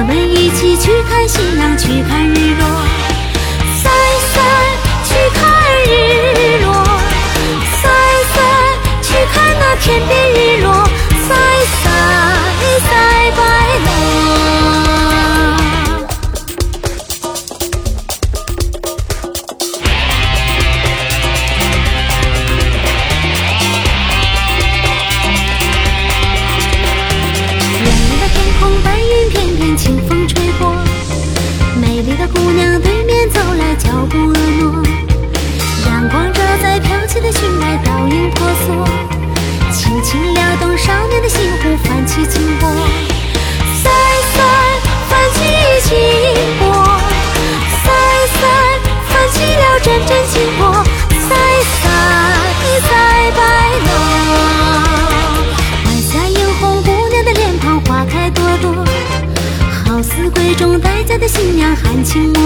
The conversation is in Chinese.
我们一起去看夕阳去看日落。赛赛含情。